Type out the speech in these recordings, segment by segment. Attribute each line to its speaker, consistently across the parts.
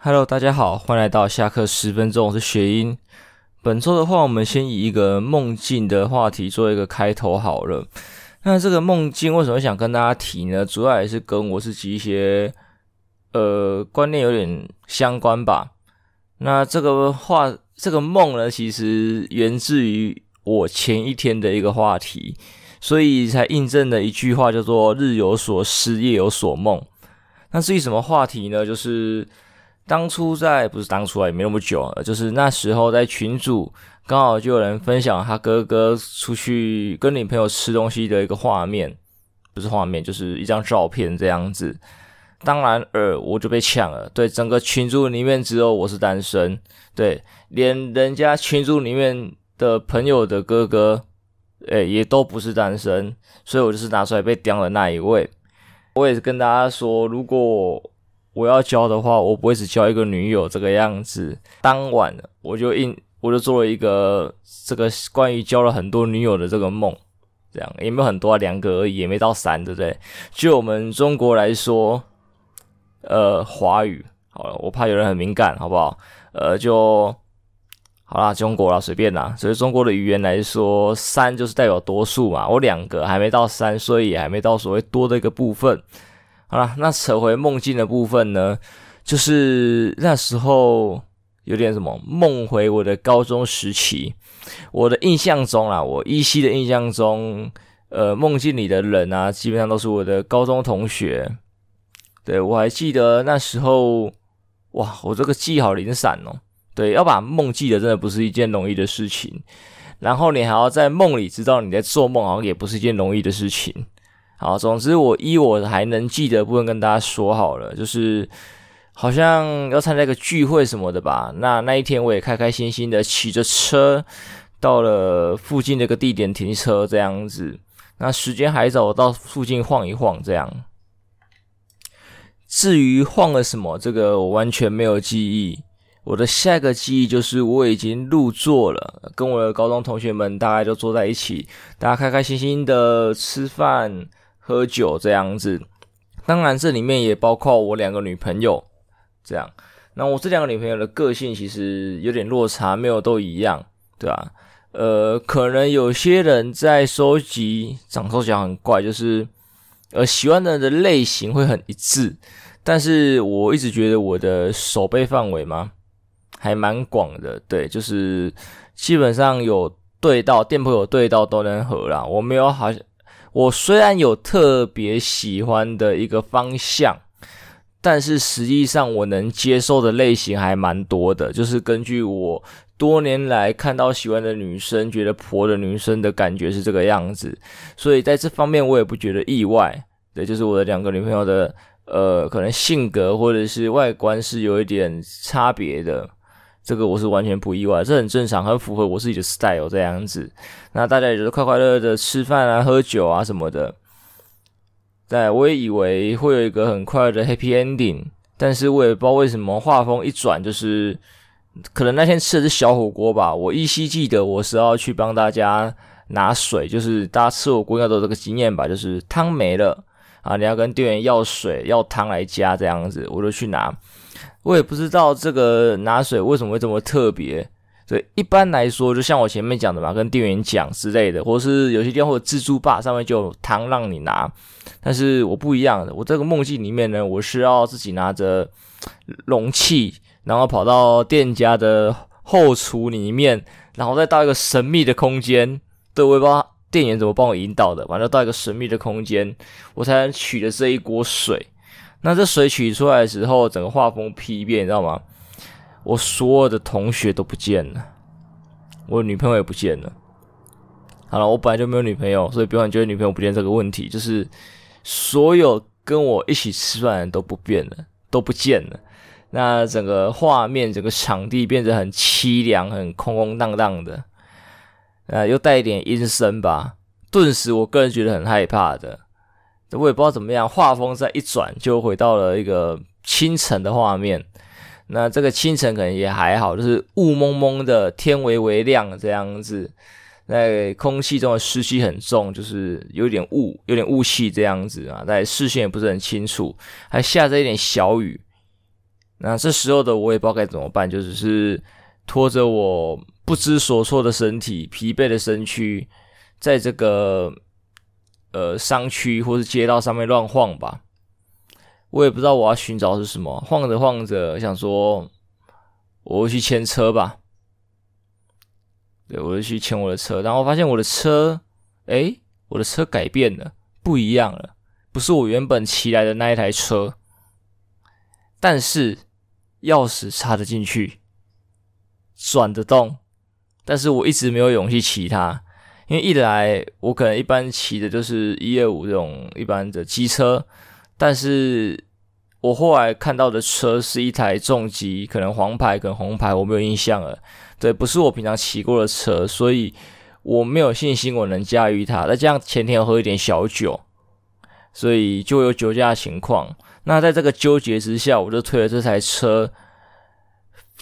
Speaker 1: Hello，大家好，欢迎来到下课十分钟，我是雪英。本周的话，我们先以一个梦境的话题做一个开头好了。那这个梦境为什么想跟大家提呢？主要也是跟我自己一些呃观念有点相关吧。那这个话，这个梦呢，其实源自于我前一天的一个话题，所以才印证了一句话，叫做“日有所思，夜有所梦”。那至于什么话题呢？就是。当初在不是当初啊，也没那么久了，就是那时候在群主刚好就有人分享他哥哥出去跟女朋友吃东西的一个画面，不是画面，就是一张照片这样子。当然，呃，我就被抢了。对，整个群组里面只有我是单身，对，连人家群组里面的朋友的哥哥，诶，也都不是单身，所以我就是拿出来被叼的那一位。我也是跟大家说，如果。我要交的话，我不会只交一个女友这个样子。当晚我就印，我就做了一个这个关于交了很多女友的这个梦，这样也没有很多啊，两个而已，也没到三，对不对？就我们中国来说，呃，华语好了，我怕有人很敏感，好不好？呃，就好啦，中国啦，随便啦。所以中国的语言来说，三就是代表多数嘛。我两个还没到三，所以也还没到所谓多的一个部分。好了，那扯回梦境的部分呢，就是那时候有点什么梦回我的高中时期。我的印象中啊，我依稀的印象中，呃，梦境里的人啊，基本上都是我的高中同学。对，我还记得那时候，哇，我这个记好零散哦。对，要把梦记得真的不是一件容易的事情。然后你还要在梦里知道你在做梦，好像也不是一件容易的事情。好，总之我依我还能记得部分跟大家说好了，就是好像要参加一个聚会什么的吧。那那一天我也开开心心的骑着车到了附近的一个地点停车这样子。那时间还早，我到附近晃一晃这样。至于晃了什么，这个我完全没有记忆。我的下一个记忆就是我已经入座了，跟我的高中同学们大概就坐在一起，大家开开心心的吃饭。喝酒这样子，当然这里面也包括我两个女朋友，这样。那我这两个女朋友的个性其实有点落差，没有都一样，对吧？呃，可能有些人在收集，长收集很怪，就是呃喜欢的人的类型会很一致，但是我一直觉得我的手背范围嘛还蛮广的，对，就是基本上有对到店铺有对到都能合啦，我没有好像。我虽然有特别喜欢的一个方向，但是实际上我能接受的类型还蛮多的。就是根据我多年来看到喜欢的女生，觉得婆的女生的感觉是这个样子，所以在这方面我也不觉得意外。对，就是我的两个女朋友的，呃，可能性格或者是外观是有一点差别的。这个我是完全不意外，这很正常，很符合我自己的 style 这样子。那大家也就是快快乐乐的吃饭啊、喝酒啊什么的。对，我也以为会有一个很快乐的 happy ending，但是我也不知道为什么画风一转，就是可能那天吃的是小火锅吧。我依稀记得我是要去帮大家拿水，就是大家吃火锅应该都有这个经验吧，就是汤没了啊，你要跟店员要水、要汤来加这样子，我就去拿。我也不知道这个拿水为什么会这么特别。对，一般来说，就像我前面讲的嘛，跟店员讲之类的，或是有些店或者自助吧，上面就有汤让你拿。但是我不一样的，我这个梦境里面呢，我是要自己拿着容器，然后跑到店家的后厨里面，然后再到一个神秘的空间。对，我也不知道店员怎么帮我引导的，反正到一个神秘的空间，我才能取的这一锅水。那这水取出来的时候，整个画风丕变，你知道吗？我所有的同学都不见了，我女朋友也不见了。好了，我本来就没有女朋友，所以不用觉得女朋友不见这个问题，就是所有跟我一起吃饭的人都不变了，都不见了。那整个画面，整个场地变得很凄凉，很空空荡荡的，呃，又带一点阴森吧。顿时，我个人觉得很害怕的。我也不知道怎么样，画风再一转，就回到了一个清晨的画面。那这个清晨可能也还好，就是雾蒙蒙的，天微微亮这样子。在空气中的湿气很重，就是有点雾，有点雾气这样子啊。在视线也不是很清楚，还下着一点小雨。那这时候的我也不知道该怎么办，就只是拖着我不知所措的身体、疲惫的身躯，在这个呃商区或是街道上面乱晃吧。我也不知道我要寻找是什么，晃着晃着，想说我会去牵车吧。对，我就去牵我的车，然后发现我的车，诶，我的车改变了，不一样了，不是我原本骑来的那一台车，但是钥匙插得进去，转得动，但是我一直没有勇气骑它，因为一来我可能一般骑的就是一二五这种一般的机车，但是我后来看到的车是一台重机，可能黄牌跟红牌，我没有印象了。对，不是我平常骑过的车，所以我没有信心我能驾驭它。再加上前天喝一点小酒，所以就有酒驾情况。那在这个纠结之下，我就推了这台车，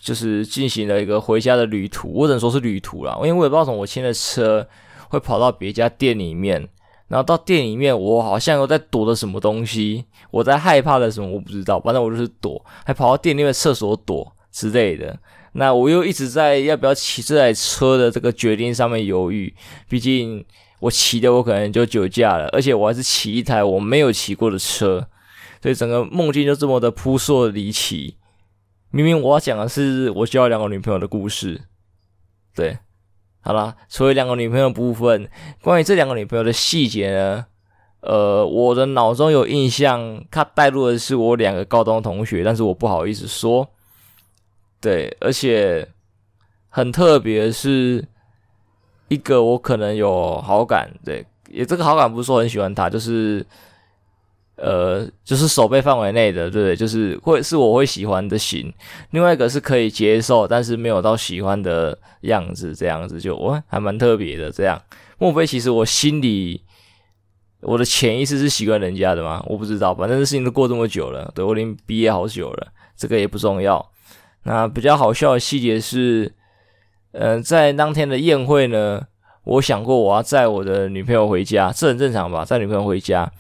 Speaker 1: 就是进行了一个回家的旅途。我只能说是旅途啦，因为我也不知道怎么我牵的车会跑到别家店里面，然后到店里面，我好像又在躲着什么东西，我在害怕的什么我不知道，反正我就是躲，还跑到店里面厕所躲之类的。那我又一直在要不要骑这台车的这个决定上面犹豫，毕竟我骑的我可能就酒驾了，而且我还是骑一台我没有骑过的车，所以整个梦境就这么的扑朔离奇。明明我要讲的是我交了两个女朋友的故事，对，好啦，除了两个女朋友部分，关于这两个女朋友的细节呢，呃，我的脑中有印象，他带入的是我两个高中同学，但是我不好意思说。对，而且很特别，是一个我可能有好感，对，也这个好感不是说很喜欢他，就是呃，就是手背范围内的，对不对？就是会是我会喜欢的型。另外一个是可以接受，但是没有到喜欢的样子，这样子就我还蛮特别的。这样，莫非其实我心里我的潜意识是喜欢人家的吗？我不知道，反正这事情都过这么久了，对，我已经毕业好久了，这个也不重要。那比较好笑的细节是，嗯、在当天的宴会呢，我想过我要载我的女朋友回家，这很正常吧？载女朋友回家，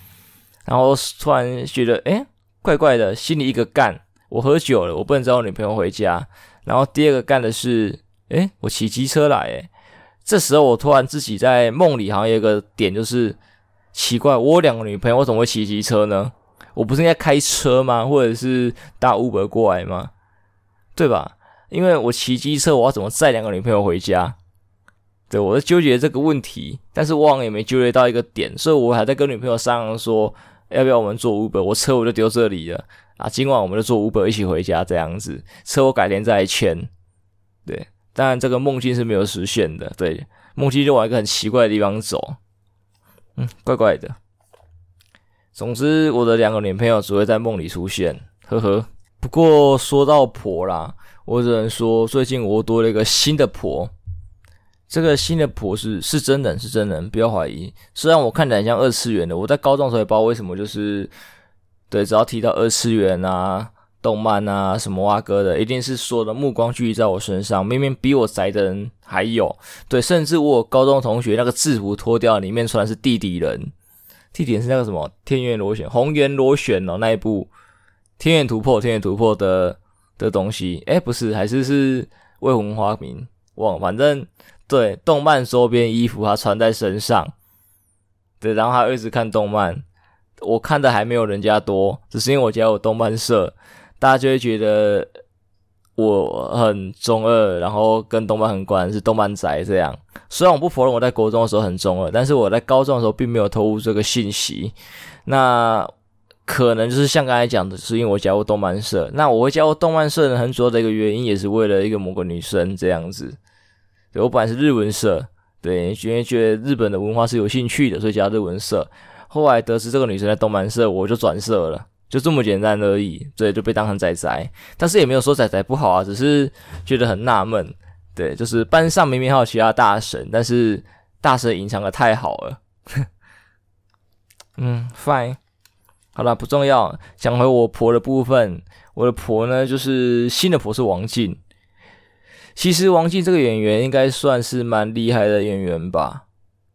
Speaker 1: 然后突然觉得，诶，怪怪的，心里一个干，我喝酒了，我不能载我女朋友回家。然后第二个干的是，诶，我骑机车来，诶，这时候我突然自己在梦里好像有一个点，就是奇怪，我有两个女朋友，我怎么会骑机车呢？我不是应该开车吗？或者是搭 Uber 过来吗？对吧？因为我骑机车，我要怎么载两个女朋友回家？对，我在纠结这个问题，但是我好像也没纠结到一个点，所以我还在跟女朋友商量说，要不要我们坐 Uber？我车我就丢这里了啊，今晚我们就坐 Uber 一起回家这样子，车我改天再来牵。对，当然这个梦境是没有实现的。对，梦境就往一个很奇怪的地方走，嗯，怪怪的。总之，我的两个女朋友只会在梦里出现，呵呵。不过说到婆啦，我只能说最近我多了一个新的婆。这个新的婆是是真人，是真人，不要怀疑。虽然我看起来像二次元的，我在高中的时候也不知道为什么，就是对，只要提到二次元啊、动漫啊什么哇哥的，一定是所有的目光聚集在我身上。明明比我宅的人还有，对，甚至我高中同学那个制服脱掉，里面穿的是地底人，地底人是那个什么天元螺旋、红颜螺旋哦，那一部。天元突破，天元突破的的东西，诶，不是，还是是未婚花名，忘了，反正对，动漫周边衣服他穿在身上，对，然后他一直看动漫，我看的还没有人家多，只是因为我家有动漫社，大家就会觉得我很中二，然后跟动漫很关，是动漫宅这样。虽然我不否认我在国中的时候很中二，但是我在高中的时候并没有透露这个信息。那。可能就是像刚才讲的，是因为我加入动漫社。那我会加入动漫社呢，很主要的一个原因也是为了一个某个女生这样子。对，我本来是日文社，对，因为觉得日本的文化是有兴趣的，所以加日文社。后来得知这个女生在动漫社，我就转社了，就这么简单而已。对，就被当成仔仔，但是也没有说仔仔不好啊，只是觉得很纳闷。对，就是班上明明还有其他大神，但是大神隐藏的太好了。嗯，fine。好了，不重要。讲回我婆的部分，我的婆呢，就是新的婆是王静。其实王静这个演员应该算是蛮厉害的演员吧。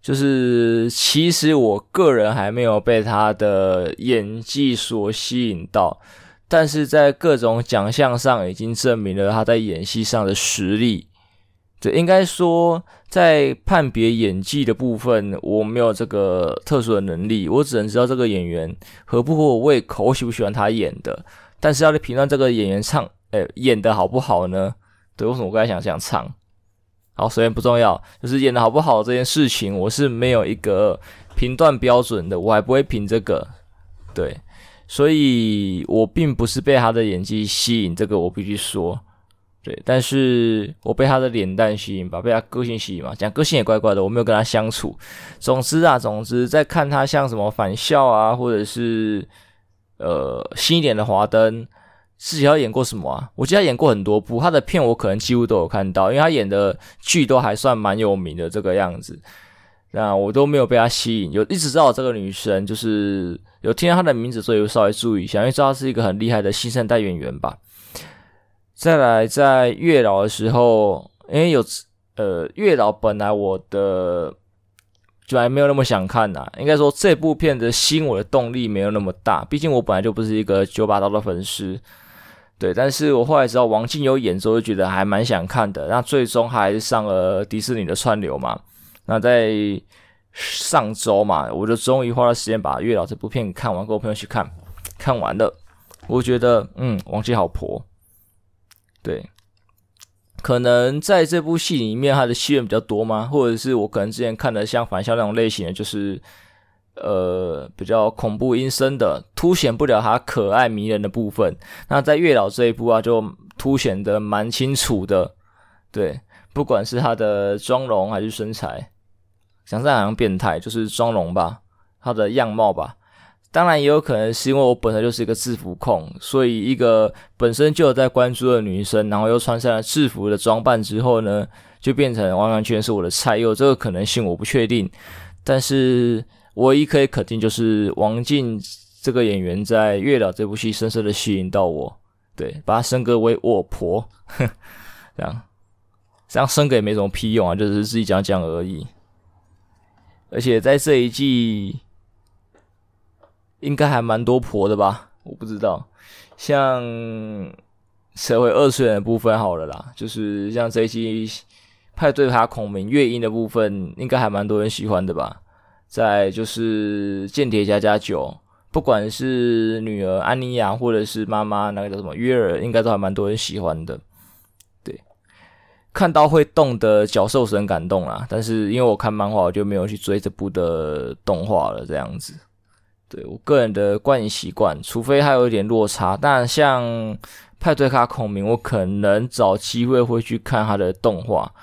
Speaker 1: 就是其实我个人还没有被他的演技所吸引到，但是在各种奖项上已经证明了他在演戏上的实力。对，应该说在判别演技的部分，我没有这个特殊的能力，我只能知道这个演员合不合我胃口，我喜不喜欢他演的。但是要来评断这个演员唱，诶，演的好不好呢？对，为什么我刚才想想唱？好，首先不重要，就是演的好不好这件事情，我是没有一个评断标准的，我还不会评这个。对。所以我并不是被他的演技吸引，这个我必须说，对，但是我被他的脸蛋吸引吧，被他个性吸引嘛，讲个性也怪怪的，我没有跟他相处。总之啊，总之在看他像什么返校啊，或者是呃新一点的华灯，自己要演过什么啊？我记得他演过很多部，他的片我可能几乎都有看到，因为他演的剧都还算蛮有名的这个样子。那我都没有被她吸引，有一直知道这个女生，就是有听到她的名字，所以稍微注意一下，因为知道她是一个很厉害的新生代演员吧。再来，在月老的时候，因为有呃月老，本来我的就还没有那么想看呐、啊，应该说这部片的吸引我的动力没有那么大，毕竟我本来就不是一个九把刀的粉丝。对，但是我后来知道王静有演之后，就觉得还蛮想看的。那最终还是上了迪士尼的串流嘛。那在上周嘛，我就终于花了时间把《月老》这部片看完，跟我朋友去看，看完了，我觉得，嗯，王静好婆，对，可能在这部戏里面，他的戏份比较多吗？或者是我可能之前看的像返校那种类型的，就是呃比较恐怖阴森的，凸显不了他可爱迷人的部分。那在《月老》这一部啊，就凸显得蛮清楚的，对。不管是他的妆容还是身材，想在好像变态，就是妆容吧，他的样貌吧。当然也有可能是因为我本身就是一个制服控，所以一个本身就有在关注的女生，然后又穿上了制服的装扮之后呢，就变成完完全全是我的菜。有这个可能性，我不确定。但是唯一可以肯定就是王静这个演员在《月老》这部戏深深的吸引到我，对，把她升格为我婆，哼，这样。这样升格也没什么屁用啊，就是自己讲讲而已。而且在这一季，应该还蛮多婆的吧？我不知道。像社会二次元的部分好了啦，就是像这一季派对卡孔明月英的部分，应该还蛮多人喜欢的吧？再就是间谍家家酒，不管是女儿安妮亚，或者是妈妈那个叫什么约尔，应该都还蛮多人喜欢的。对看到会动的角兽是很感动啦，但是因为我看漫画，我就没有去追这部的动画了。这样子，对我个人的观影习惯，除非还有一点落差，但像派对卡孔明，我可能找机会会去看他的动画，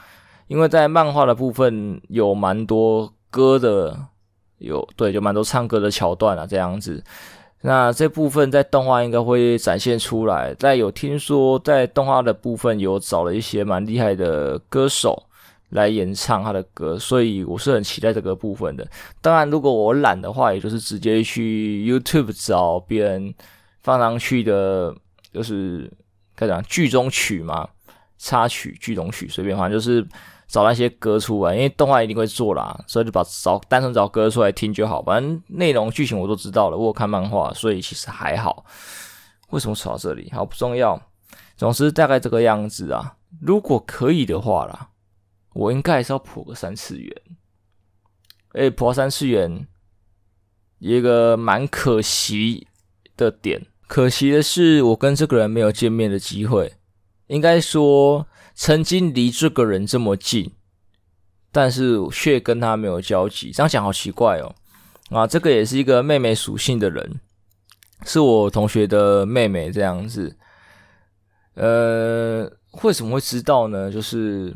Speaker 1: 因为在漫画的部分有蛮多歌的，有对，就蛮多唱歌的桥段啊，这样子。那这部分在动画应该会展现出来。但有听说在动画的部分有找了一些蛮厉害的歌手来演唱他的歌，所以我是很期待这个部分的。当然，如果我懒的话，也就是直接去 YouTube 找别人放上去的，就是该讲剧中曲嘛，插曲、剧中曲，随便放就是。找那些歌出来，因为动画一定会做啦，所以就把找单纯找歌出来听就好。反正内容剧情我都知道了，我有看漫画，所以其实还好。为什么扯到这里？好，不重要。总之大概这个样子啊。如果可以的话啦，我应该还是要破个三次元。诶，破三次元，一个蛮可惜的点，可惜的是我跟这个人没有见面的机会。应该说。曾经离这个人这么近，但是却跟他没有交集，这样讲好奇怪哦。啊，这个也是一个妹妹属性的人，是我同学的妹妹这样子。呃，为什么会知道呢？就是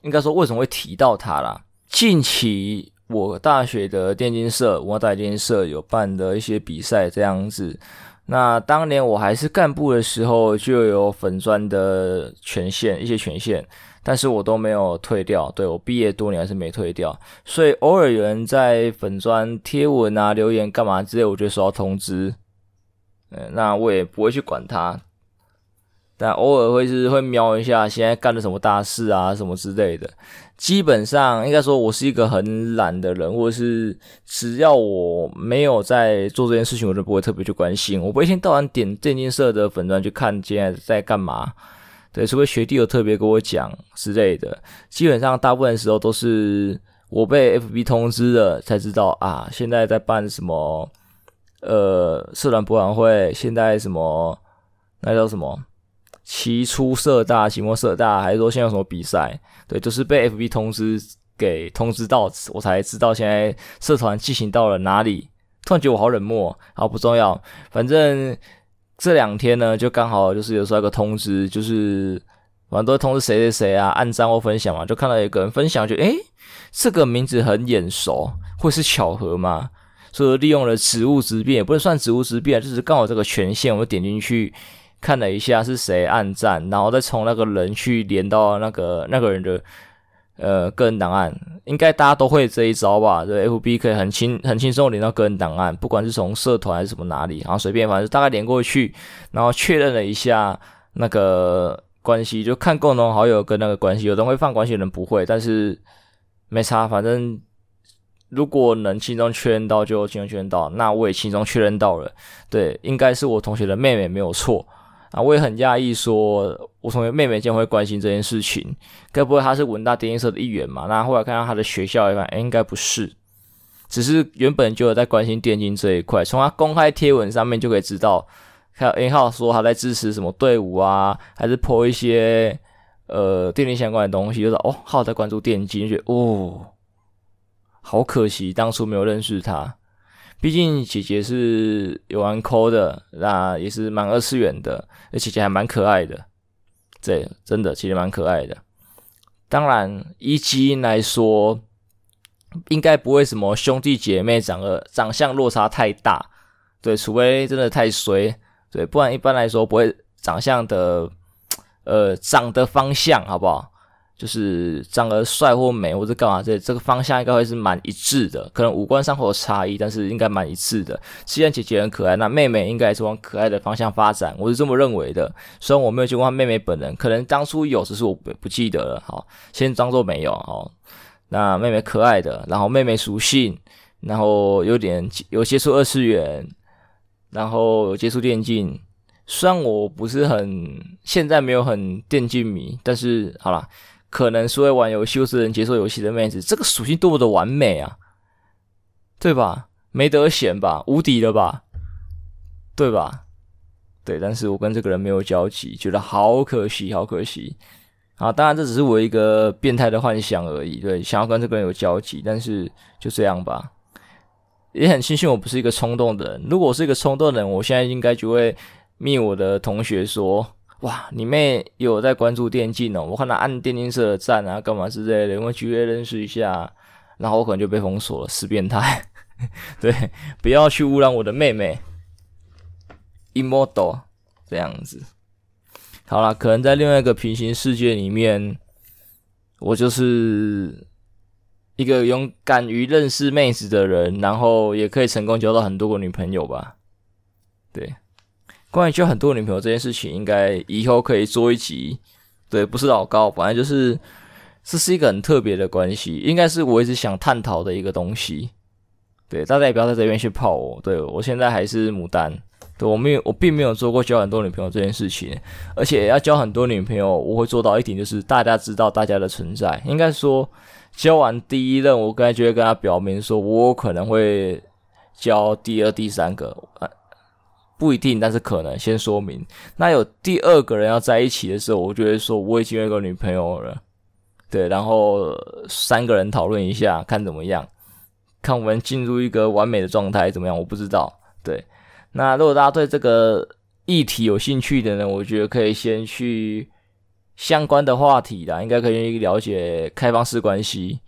Speaker 1: 应该说为什么会提到他啦？近期我大学的电竞社，我大学电竞社有办的一些比赛这样子。那当年我还是干部的时候，就有粉砖的权限，一些权限，但是我都没有退掉。对，我毕业多年还是没退掉，所以偶尔有人在粉砖贴文啊、留言干嘛之类，我就收到通知。嗯，那我也不会去管他。但偶尔会是会瞄一下现在干了什么大事啊什么之类的。基本上应该说，我是一个很懒的人，或者是只要我没有在做这件事情，我就不会特别去关心。我不一天到晚点电竞社的粉专去看现在在干嘛。对，除非学弟有特别跟我讲之类的。基本上大部分时候都是我被 FB 通知了才知道啊，现在在办什么呃社团博览会，现在什么那叫什么？期初社大、期末社大，还是说现在有什么比赛？对，就是被 FB 通知给通知到，我才知道现在社团进行到了哪里。突然觉得我好冷漠，好不重要。反正这两天呢，就刚好就是有收到一个通知，就是反正都会通知谁谁谁啊，按赞或分享嘛。就看到一个人分享，就诶，这个名字很眼熟，会是巧合吗？所以利用了职务之便，也不能算职务之便，就是刚好这个权限，我点进去。看了一下是谁按赞，然后再从那个人去连到那个那个人的呃个人档案，应该大家都会这一招吧？对，FB 可以很轻很轻松连到个人档案，不管是从社团还是什么哪里，然后随便反正大概连过去，然后确认了一下那个关系，就看共同好友跟那个关系，有人会放关系，有人不会，但是没差，反正如果能轻松确认到就轻松确认到，那我也轻松确认到了，对，应该是我同学的妹妹没有错。啊，我也很讶异，说我同学妹妹竟然会关心这件事情，该不会她是文大电竞社的一员嘛？那后来看到她的学校一看，哎，应该不是，只是原本就有在关心电竞这一块，从她公开贴文上面就可以知道，还有 A 号说她在支持什么队伍啊，还是 po 一些呃电竞相关的东西，就是哦，号在关注电竞，就觉得哦，好可惜当初没有认识她。毕竟姐姐是有玩抠的，那也是蛮二次元的，而且姐姐还蛮可爱的，对，真的其实蛮可爱的。当然，一基因来说，应该不会什么兄弟姐妹长得长相落差太大，对，除非真的太衰，对，不然一般来说不会长相的，呃，长的方向好不好？就是长得帅或美或者干嘛，这这个方向应该会是蛮一致的，可能五官上会有差异，但是应该蛮一致的。既然姐姐很可爱，那妹妹应该也是往可爱的方向发展，我是这么认为的。虽然我没有见过她妹妹本人，可能当初有，只是我不不记得了。好，先装作没有。好，那妹妹可爱的，然后妹妹属性，然后有点有接触二次元，然后有接触电竞。虽然我不是很现在没有很电竞迷，但是好啦。可能是会玩游戏或是能接受游戏的妹子，这个属性多么的完美啊，对吧？没得选吧，无敌了吧，对吧？对，但是我跟这个人没有交集，觉得好可惜，好可惜。啊，当然这只是我一个变态的幻想而已，对，想要跟这个人有交集，但是就这样吧。也很庆幸我不是一个冲动的人，如果我是一个冲动的人，我现在应该就会灭我的同学说。哇，你妹有在关注电竞哦？我看她按电竞社的赞啊，干嘛之类的，有没有机会认识一下？然后我可能就被封锁了，死变态。对，不要去污染我的妹妹。Immortal 这样子。好啦，可能在另外一个平行世界里面，我就是一个勇敢于认识妹子的人，然后也可以成功交到很多个女朋友吧。对。关于交很多女朋友这件事情，应该以后可以做一集。对，不是老高，反正就是这是一个很特别的关系，应该是我一直想探讨的一个东西。对，大家也不要在这边去泡我。对，我现在还是牡丹，对，我没有，我并没有做过交很多女朋友这件事情。而且要交很多女朋友，我会做到一点，就是大家知道大家的存在。应该说，交完第一任，我刚才就会跟他表明说，我可能会交第二、第三个。不一定，但是可能先说明。那有第二个人要在一起的时候，我就会说我已经有一个女朋友了，对，然后三个人讨论一下，看怎么样，看我们进入一个完美的状态怎么样？我不知道。对，那如果大家对这个议题有兴趣的呢，我觉得可以先去相关的话题啦，应该可以了解开放式关系，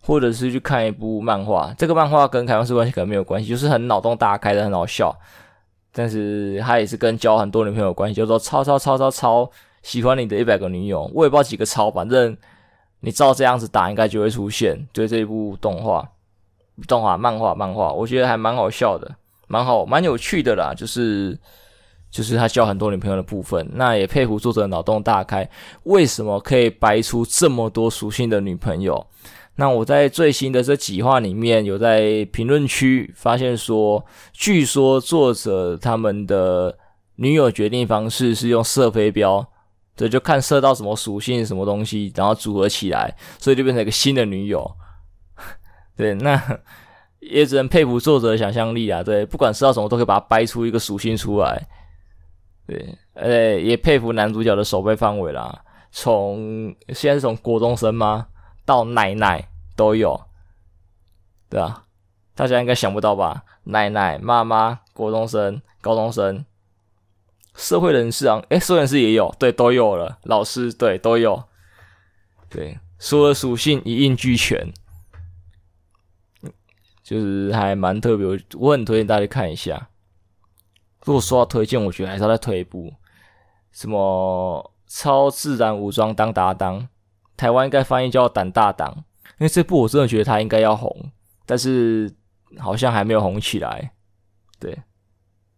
Speaker 1: 或者是去看一部漫画。这个漫画跟开放式关系可能没有关系，就是很脑洞大开的，很好笑。但是他也是跟交很多女朋友关系，就说超超超超超喜欢你的一百个女友，我也不知道几个超，反正你照这样子打，应该就会出现。对这一部动画、动画、漫画、漫画，我觉得还蛮好笑的，蛮好、蛮有趣的啦。就是就是他交很多女朋友的部分。那也佩服作者脑洞大开，为什么可以掰出这么多属性的女朋友？那我在最新的这几话里面，有在评论区发现说，据说作者他们的女友决定方式是用射飞镖，这就看射到什么属性什么东西，然后组合起来，所以就变成一个新的女友。对，那也只能佩服作者的想象力啊。对，不管射到什么，都可以把它掰出一个属性出来。对，呃，也佩服男主角的守备范围啦。从现在是从国中生吗？到奶奶都有，对啊，大家应该想不到吧？奶奶、妈妈、国中生、高中生、社会人士啊，诶，社会人士也有，对，都有了。老师，对，都有，对，所有的属性一应俱全，就是还蛮特别，我很推荐大家看一下。如果说要推荐，我觉得还是要再推一部，什么超自然武装当搭档。台湾应该翻译叫胆大党，因为这部我真的觉得他应该要红，但是好像还没有红起来。对，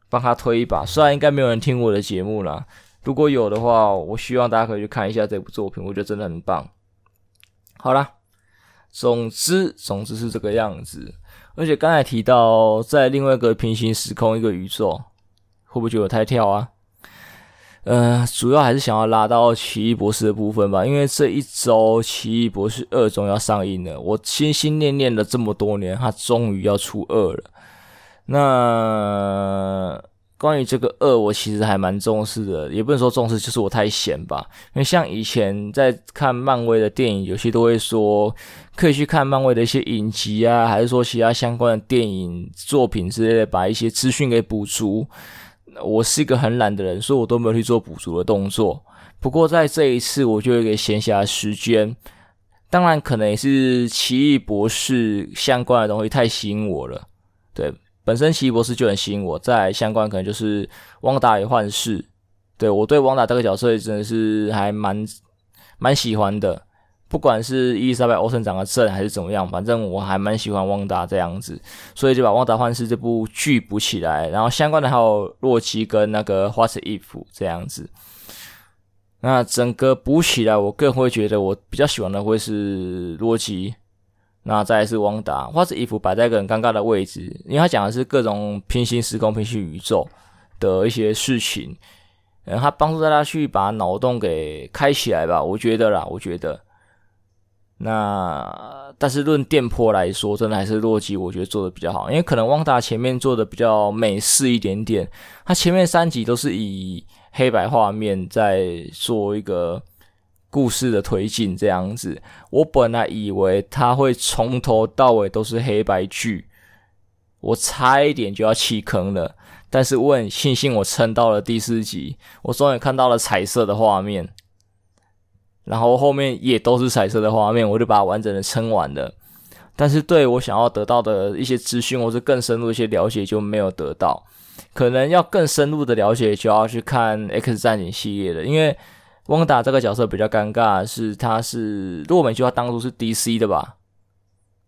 Speaker 1: 帮他推一把，虽然应该没有人听我的节目啦，如果有的话，我希望大家可以去看一下这部作品，我觉得真的很棒。好啦，总之，总之是这个样子。而且刚才提到在另外一个平行时空一个宇宙，会不会觉得太跳啊？呃，主要还是想要拉到奇异博士的部分吧，因为这一周奇异博士二终要上映了，我心心念念了这么多年，它终于要出二了。那关于这个二，我其实还蛮重视的，也不能说重视，就是我太闲吧。因为像以前在看漫威的电影，有些都会说可以去看漫威的一些影集啊，还是说其他相关的电影作品之类的，把一些资讯给补足。我是一个很懒的人，所以我都没有去做补足的动作。不过在这一次，我就有一个闲暇时间，当然可能也是奇异博士相关的东西太吸引我了。对，本身奇异博士就很吸引我，再相关可能就是汪达与幻视。对，我对汪达这个角色真的是还蛮蛮喜欢的。不管是伊丽莎白·欧森长得正还是怎么样，反正我还蛮喜欢旺达这样子，所以就把《旺达幻视》这部剧补起来，然后相关的还有洛基跟那个 What If 这样子。那整个补起来，我更会觉得我比较喜欢的会是洛基，那再来是汪达。What If 摆在一个很尴尬的位置，因为他讲的是各种平行时空、平行宇宙的一些事情，嗯，他帮助大家去把脑洞给开起来吧，我觉得啦，我觉得。那但是论电波来说，真的还是洛基，我觉得做的比较好，因为可能旺达前面做的比较美式一点点，他前面三集都是以黑白画面在做一个故事的推进这样子。我本来以为他会从头到尾都是黑白剧，我差一点就要弃坑了，但是我很庆幸我撑到了第四集，我终于看到了彩色的画面。然后后面也都是彩色的画面，我就把它完整的撑完了。但是对我想要得到的一些资讯，或者更深入一些了解就没有得到。可能要更深入的了解，就要去看 X 战警系列了。因为汪达这个角色比较尴尬，是他是如果没记错，他当初是 DC 的吧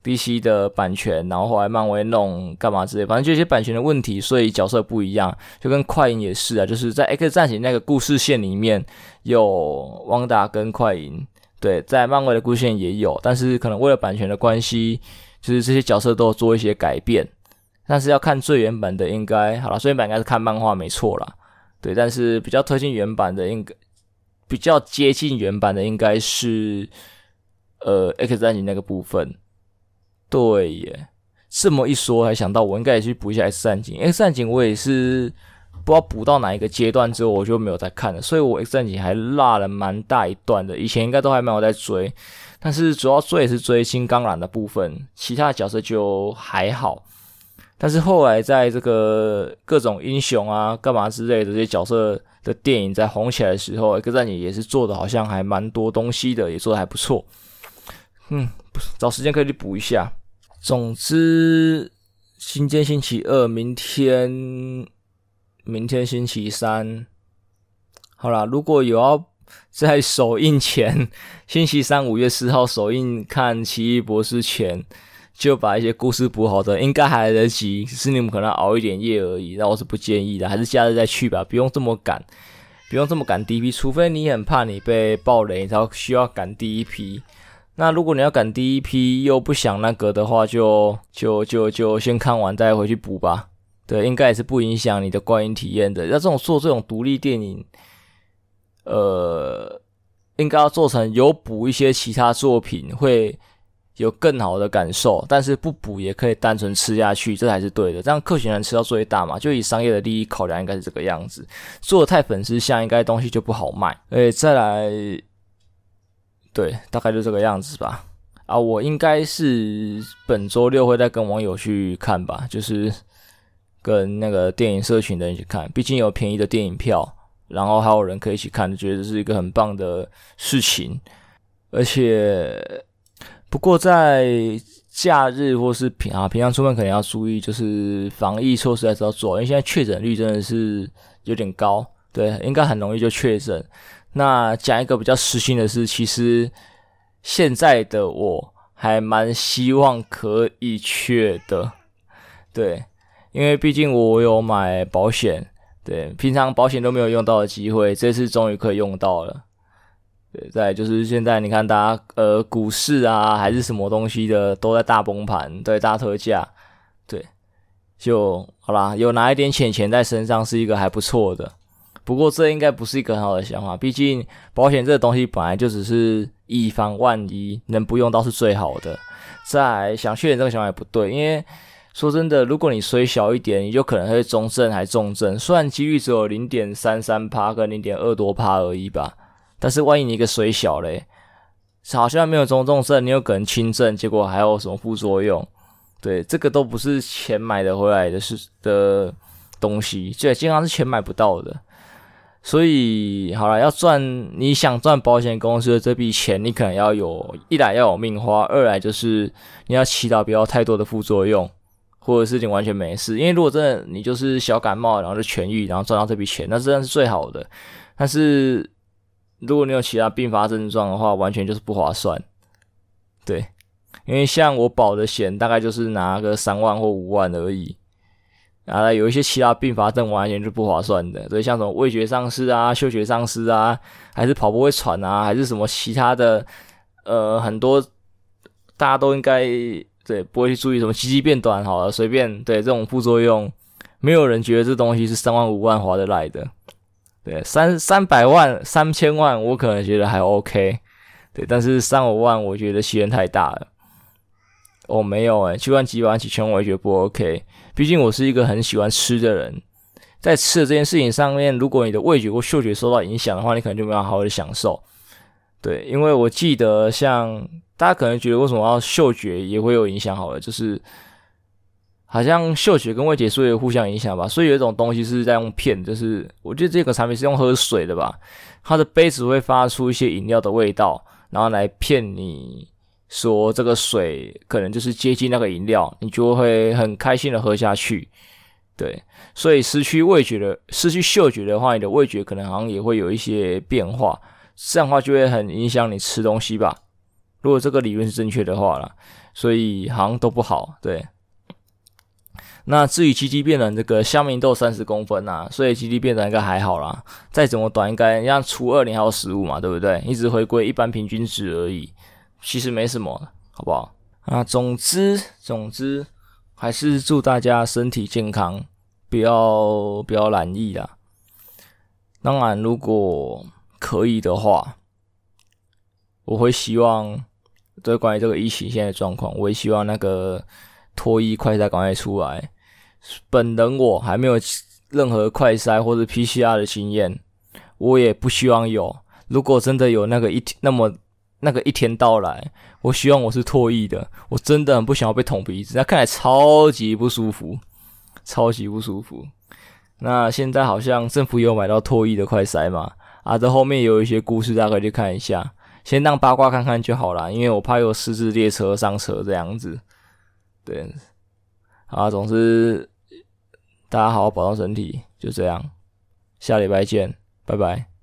Speaker 1: ？DC 的版权，然后后来漫威弄干嘛之类，反正就一些版权的问题，所以角色不一样，就跟快银也是啊，就是在 X 战警那个故事线里面有汪达跟快银，对，在漫威的故事线也有，但是可能为了版权的关系，就是这些角色都做一些改变，但是要看最原版的应该好了，最原版应该是看漫画没错啦，对，但是比较推荐原版的应该比较接近原版的应该是呃 X 战警那个部分。对耶，这么一说，还想到我应该也去补一下 X 战警。X 战警我也是不知道补到哪一个阶段之后，我就没有再看了。所以我 X 战警还落了蛮大一段的。以前应该都还没有在追，但是主要追也是追金刚狼的部分，其他的角色就还好。但是后来在这个各种英雄啊、干嘛之类的这些角色的电影在红起来的时候，X 战警也是做的好像还蛮多东西的，也做的还不错。嗯，找时间可以去补一下。总之，《今天星期二》明天，明天星期三，好啦，如果有要在首映前，星期三五月四号首映看《奇异博士》前，就把一些故事补好的，应该还来得及，是你们可能熬一点夜而已。那我是不建议的，还是假日再去吧，不用这么赶，不用这么赶第一批，除非你很怕你被爆雷，然后需要赶第一批。那如果你要赶第一批又不想那个的话，就就就就先看完再回去补吧。对，应该也是不影响你的观影体验的。那这种做这种独立电影，呃，应该要做成有补一些其他作品会。有更好的感受，但是不补也可以单纯吃下去，这才是对的。这样客群能吃到最大嘛？就以商业的利益考量，应该是这个样子。做的太粉丝向，应该东西就不好卖。诶，再来，对，大概就这个样子吧。啊，我应该是本周六会再跟网友去看吧，就是跟那个电影社群的人去看。毕竟有便宜的电影票，然后还有人可以一起看，觉得是一个很棒的事情，而且。不过在假日或是平啊平常出门可能要注意，就是防疫措施还是要做，因为现在确诊率真的是有点高，对，应该很容易就确诊。那讲一个比较实心的事，其实现在的我还蛮希望可以确的，对，因为毕竟我有买保险，对，平常保险都没有用到的机会，这次终于可以用到了。对，再就是现在你看，大家呃，股市啊，还是什么东西的，都在大崩盘，对，大特价，对，就好啦，有拿一点钱钱在身上是一个还不错的。不过这应该不是一个很好的想法，毕竟保险这个东西本来就只是以防万一，能不用到是最好的。再想确认这个想法也不对，因为说真的，如果你衰小一点，你就可能会中症还重症，虽然几率只有零点三三趴跟零点二多趴而已吧。但是万一你一个水小嘞，好像没有中重症，你有可能轻症，结果还有什么副作用？对，这个都不是钱买的回来的是的东西，这经常是钱买不到的。所以好了，要赚你想赚保险公司的这笔钱，你可能要有一来要有命花，二来就是你要祈祷不要太多的副作用，或者是你完全没事。因为如果真的你就是小感冒，然后就痊愈，然后赚到这笔钱，那真的是最好的。但是。如果你有其他并发症状的话，完全就是不划算。对，因为像我保的险，大概就是拿个三万或五万而已。然后有一些其他并发症，完全是不划算的。所以，像什么味觉丧失啊、嗅觉丧失啊，还是跑步会喘啊，还是什么其他的，呃，很多大家都应该对不会去注意什么鸡鸡变短，好了，随便对这种副作用，没有人觉得这东西是三万五万划得来的。对，三三百万、三千万，我可能觉得还 OK。对，但是三五万，我觉得牺牲太大了。哦，没有诶，七万、几万、几千万，我也觉得不 OK。毕竟我是一个很喜欢吃的人，在吃的这件事情上面，如果你的味觉或嗅觉受到影响的话，你可能就没有好好的享受。对，因为我记得，像大家可能觉得为什么要嗅觉也会有影响？好了，就是。好像嗅觉跟味觉是互相影响吧，所以有一种东西是在用骗，就是我觉得这个产品是用喝水的吧，它的杯子会发出一些饮料的味道，然后来骗你说这个水可能就是接近那个饮料，你就会很开心的喝下去。对，所以失去味觉的、失去嗅觉的话，你的味觉可能好像也会有一些变化，这样的话就会很影响你吃东西吧。如果这个理论是正确的话啦，所以好像都不好，对。那至于鸡鸡变短，这个乡民都有三十公分呐、所以鸡鸡变短应该还好啦。再怎么短，应该像初二你还有十五嘛，对不对？一直回归一般平均值而已，其实没什么，好不好？啊，总之总之还是祝大家身体健康，不要不要染意啦。当然，如果可以的话，我会希望对关于这个疫情现在的状况，我也希望那个脱衣快筛赶快出来。本人我还没有任何快筛或者 PCR 的经验，我也不希望有。如果真的有那个一，那么那个一天到来，我希望我是唾液的。我真的很不想要被捅鼻子，那看来超级不舒服，超级不舒服。那现在好像政府有买到唾液的快筛嘛？啊，这后面有一些故事，大家可以去看一下。先当八卦看看就好啦，因为我怕有失智列车上车这样子。对。啊，总之，大家好好保重身体，就这样，下礼拜见，拜拜。